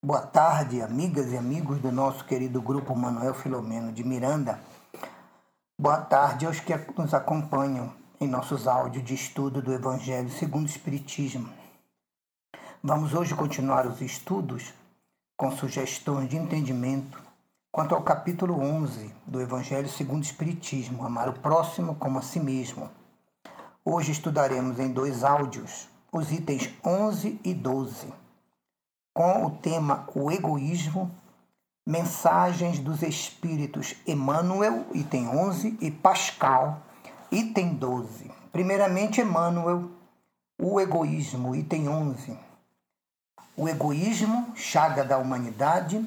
Boa tarde, amigas e amigos do nosso querido grupo Manuel Filomeno de Miranda. Boa tarde aos que nos acompanham em nossos áudios de estudo do Evangelho segundo o Espiritismo. Vamos hoje continuar os estudos com sugestões de entendimento quanto ao capítulo 11 do Evangelho segundo o Espiritismo, amar o próximo como a si mesmo. Hoje estudaremos em dois áudios os itens 11 e 12 com o tema O Egoísmo, Mensagens dos Espíritos Emmanuel, item 11, e Pascal, item 12. Primeiramente, Emmanuel, o egoísmo, item 11. O egoísmo, chaga da humanidade,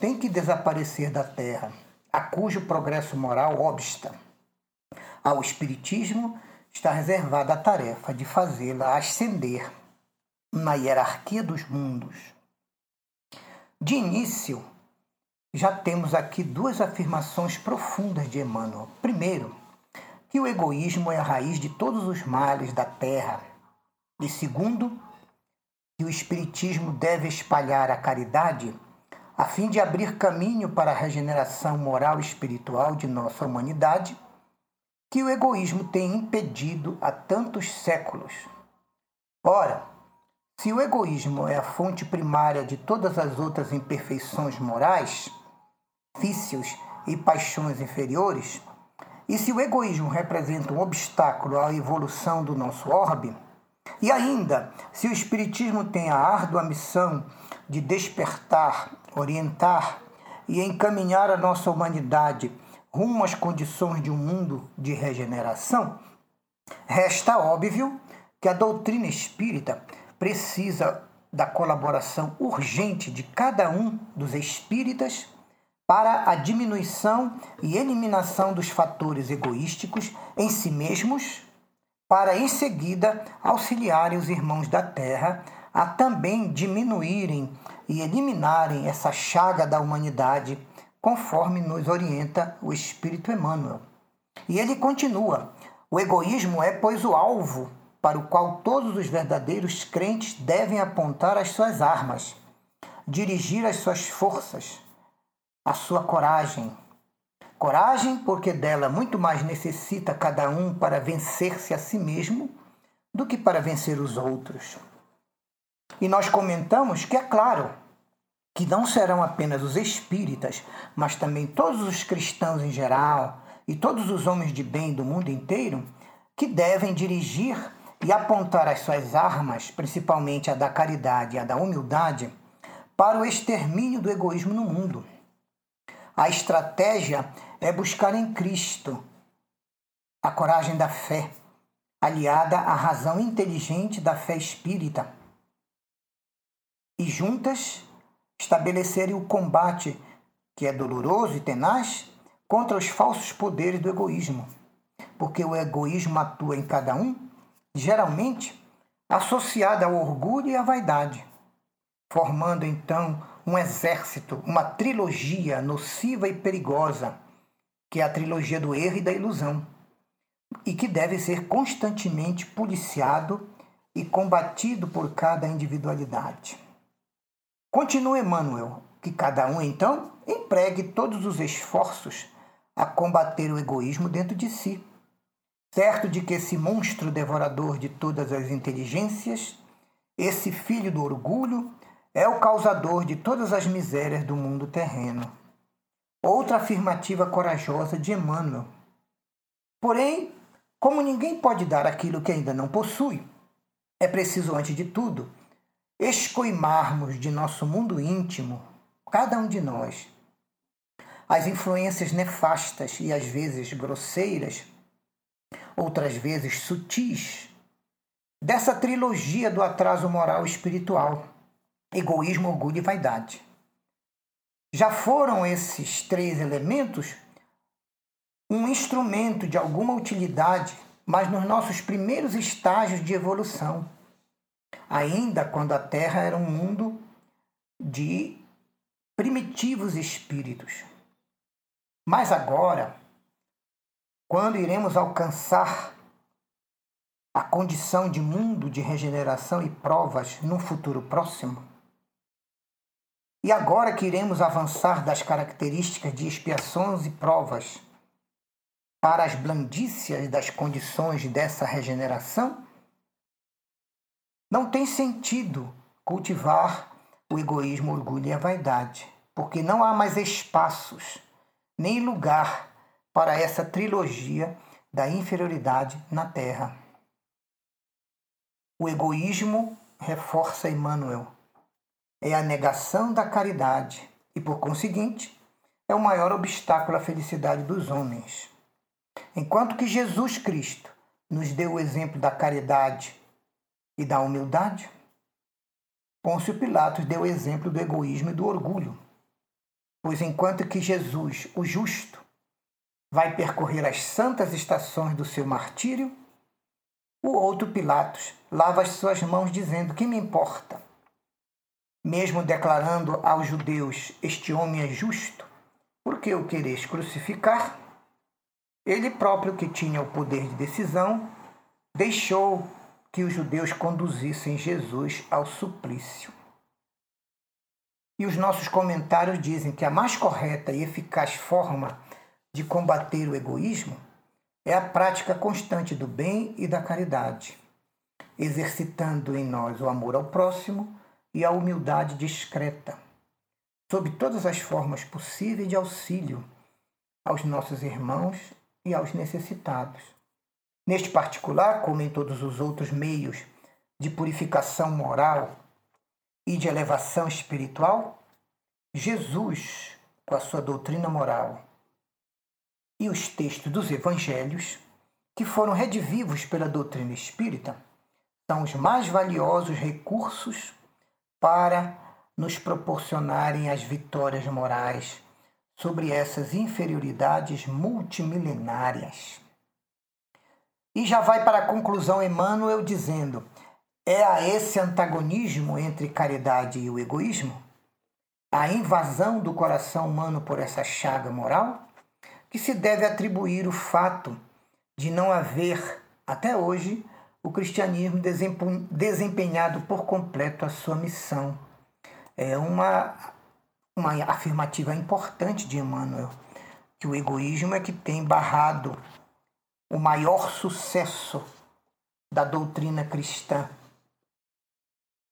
tem que desaparecer da Terra, a cujo progresso moral obsta. Ao Espiritismo está reservada a tarefa de fazê-la ascender na hierarquia dos mundos de início, já temos aqui duas afirmações profundas de Emmanuel. Primeiro, que o egoísmo é a raiz de todos os males da terra. E segundo, que o Espiritismo deve espalhar a caridade a fim de abrir caminho para a regeneração moral e espiritual de nossa humanidade, que o egoísmo tem impedido há tantos séculos. Ora, se o egoísmo é a fonte primária de todas as outras imperfeições morais, vícios e paixões inferiores, e se o egoísmo representa um obstáculo à evolução do nosso orbe, e ainda, se o Espiritismo tem a árdua missão de despertar, orientar e encaminhar a nossa humanidade rumo às condições de um mundo de regeneração, resta óbvio que a doutrina espírita precisa da colaboração urgente de cada um dos espíritas para a diminuição e eliminação dos fatores egoísticos em si mesmos, para em seguida auxiliarem os irmãos da terra a também diminuírem e eliminarem essa chaga da humanidade, conforme nos orienta o Espírito Emmanuel. E ele continua: o egoísmo é, pois, o alvo para o qual todos os verdadeiros crentes devem apontar as suas armas, dirigir as suas forças, a sua coragem. Coragem, porque dela muito mais necessita cada um para vencer-se a si mesmo do que para vencer os outros. E nós comentamos que é claro que não serão apenas os espíritas, mas também todos os cristãos em geral e todos os homens de bem do mundo inteiro que devem dirigir e apontar as suas armas, principalmente a da caridade e a da humildade, para o extermínio do egoísmo no mundo. A estratégia é buscar em Cristo a coragem da fé, aliada à razão inteligente da fé espírita, e juntas estabelecerem o combate, que é doloroso e tenaz, contra os falsos poderes do egoísmo, porque o egoísmo atua em cada um geralmente associada ao orgulho e à vaidade, formando então um exército, uma trilogia nociva e perigosa, que é a trilogia do erro e da ilusão, e que deve ser constantemente policiado e combatido por cada individualidade. Continua Emmanuel, que cada um então empregue todos os esforços a combater o egoísmo dentro de si certo de que esse monstro devorador de todas as inteligências, esse filho do orgulho, é o causador de todas as misérias do mundo terreno. Outra afirmativa corajosa de Emmanuel. Porém, como ninguém pode dar aquilo que ainda não possui, é preciso, antes de tudo, escoimarmos de nosso mundo íntimo, cada um de nós, as influências nefastas e às vezes grosseiras outras vezes sutis, dessa trilogia do atraso moral e espiritual: egoísmo, orgulho e vaidade. Já foram esses três elementos um instrumento de alguma utilidade, mas nos nossos primeiros estágios de evolução, ainda quando a Terra era um mundo de primitivos espíritos. Mas agora, quando iremos alcançar a condição de mundo de regeneração e provas num futuro próximo? E agora que iremos avançar das características de expiações e provas para as blandícias das condições dessa regeneração, não tem sentido cultivar o egoísmo, o orgulho e a vaidade, porque não há mais espaços nem lugar para essa trilogia da inferioridade na Terra. O egoísmo, reforça Emmanuel, é a negação da caridade e, por conseguinte, é o maior obstáculo à felicidade dos homens. Enquanto que Jesus Cristo nos deu o exemplo da caridade e da humildade, Pôncio Pilatos deu o exemplo do egoísmo e do orgulho. Pois enquanto que Jesus, o justo, vai percorrer as santas estações do seu martírio, o outro Pilatos lava as suas mãos dizendo: Que me importa? Mesmo declarando aos judeus: Este homem é justo, porque o quereis crucificar, ele próprio, que tinha o poder de decisão, deixou que os judeus conduzissem Jesus ao suplício. E os nossos comentários dizem que a mais correta e eficaz forma de combater o egoísmo é a prática constante do bem e da caridade, exercitando em nós o amor ao próximo e a humildade discreta, sob todas as formas possíveis de auxílio aos nossos irmãos e aos necessitados. Neste particular, como em todos os outros meios de purificação moral e de elevação espiritual, Jesus, com a sua doutrina moral e os textos dos evangelhos, que foram redivivos pela doutrina espírita, são os mais valiosos recursos para nos proporcionarem as vitórias morais sobre essas inferioridades multimilenárias. E já vai para a conclusão Emmanuel dizendo: é a esse antagonismo entre caridade e o egoísmo, a invasão do coração humano por essa chaga moral, que se deve atribuir o fato de não haver, até hoje, o cristianismo desempenhado por completo a sua missão. É uma, uma afirmativa importante de Emmanuel, que o egoísmo é que tem barrado o maior sucesso da doutrina cristã.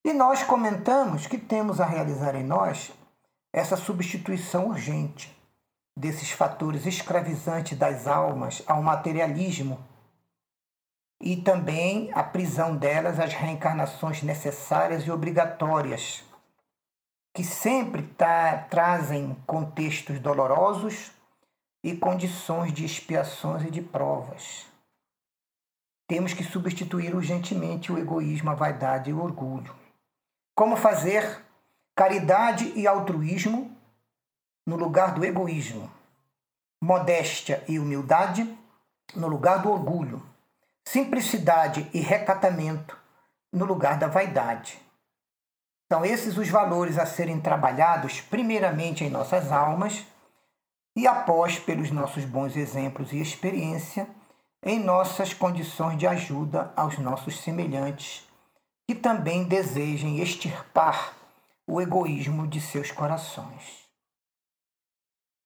E nós comentamos que temos a realizar em nós essa substituição urgente desses fatores escravizantes das almas ao materialismo e também a prisão delas às reencarnações necessárias e obrigatórias, que sempre tá, trazem contextos dolorosos e condições de expiações e de provas. Temos que substituir urgentemente o egoísmo, a vaidade e o orgulho. Como fazer caridade e altruísmo no lugar do egoísmo, modéstia e humildade no lugar do orgulho, simplicidade e recatamento no lugar da vaidade. São esses os valores a serem trabalhados primeiramente em nossas almas e após pelos nossos bons exemplos e experiência em nossas condições de ajuda aos nossos semelhantes que também desejem extirpar o egoísmo de seus corações.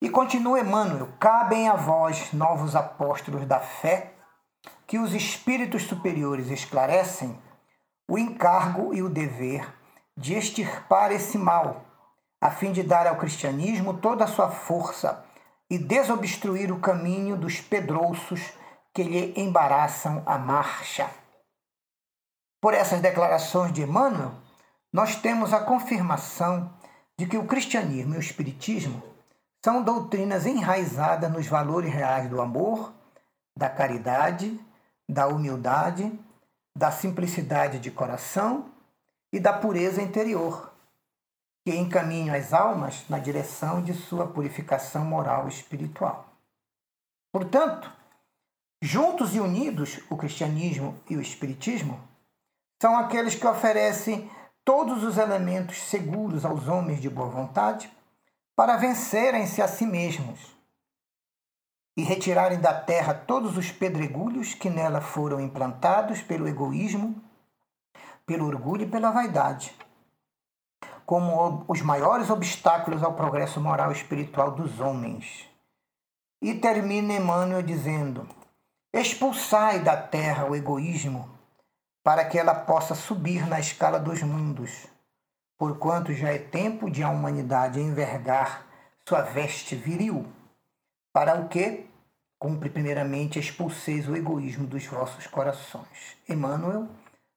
E continua Emmanuel: cabem a vós, novos apóstolos da fé, que os espíritos superiores esclarecem o encargo e o dever de extirpar esse mal, a fim de dar ao cristianismo toda a sua força e desobstruir o caminho dos pedrouços que lhe embaraçam a marcha. Por essas declarações de Emmanuel, nós temos a confirmação de que o cristianismo e o espiritismo são doutrinas enraizadas nos valores reais do amor, da caridade, da humildade, da simplicidade de coração e da pureza interior, que encaminham as almas na direção de sua purificação moral e espiritual. Portanto, juntos e unidos, o cristianismo e o espiritismo são aqueles que oferecem todos os elementos seguros aos homens de boa vontade para vencerem-se a si mesmos e retirarem da terra todos os pedregulhos que nela foram implantados pelo egoísmo, pelo orgulho e pela vaidade como os maiores obstáculos ao progresso moral e espiritual dos homens. E termina Emmanuel dizendo: Expulsai da terra o egoísmo, para que ela possa subir na escala dos mundos, porquanto já é tempo de a humanidade envergar sua veste viril, para o que cumpre primeiramente expulseis o egoísmo dos vossos corações. Emmanuel,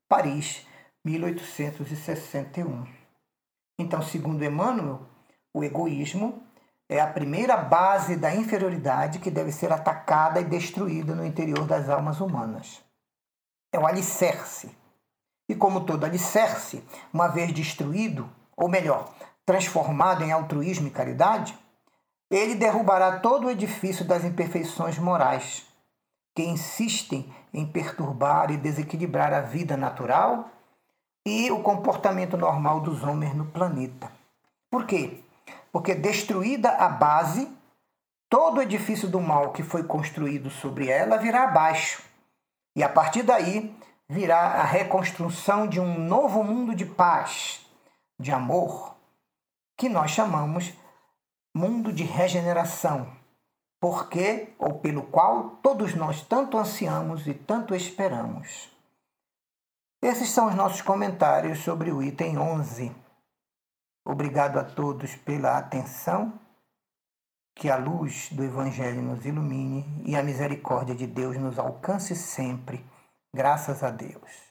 Paris, 1861. Então, segundo Emmanuel, o egoísmo é a primeira base da inferioridade que deve ser atacada e destruída no interior das almas humanas. É o alicerce. E como todo alicerce, uma vez destruído, ou melhor, transformado em altruísmo e caridade, ele derrubará todo o edifício das imperfeições morais que insistem em perturbar e desequilibrar a vida natural e o comportamento normal dos homens no planeta. Por quê? porque destruída a base, todo o edifício do mal que foi construído sobre ela virá abaixo. E a partir daí virá a reconstrução de um novo mundo de paz, de amor, que nós chamamos mundo de regeneração, porque ou pelo qual todos nós tanto ansiamos e tanto esperamos. Esses são os nossos comentários sobre o item 11. Obrigado a todos pela atenção. Que a luz do Evangelho nos ilumine e a misericórdia de Deus nos alcance sempre. Graças a Deus.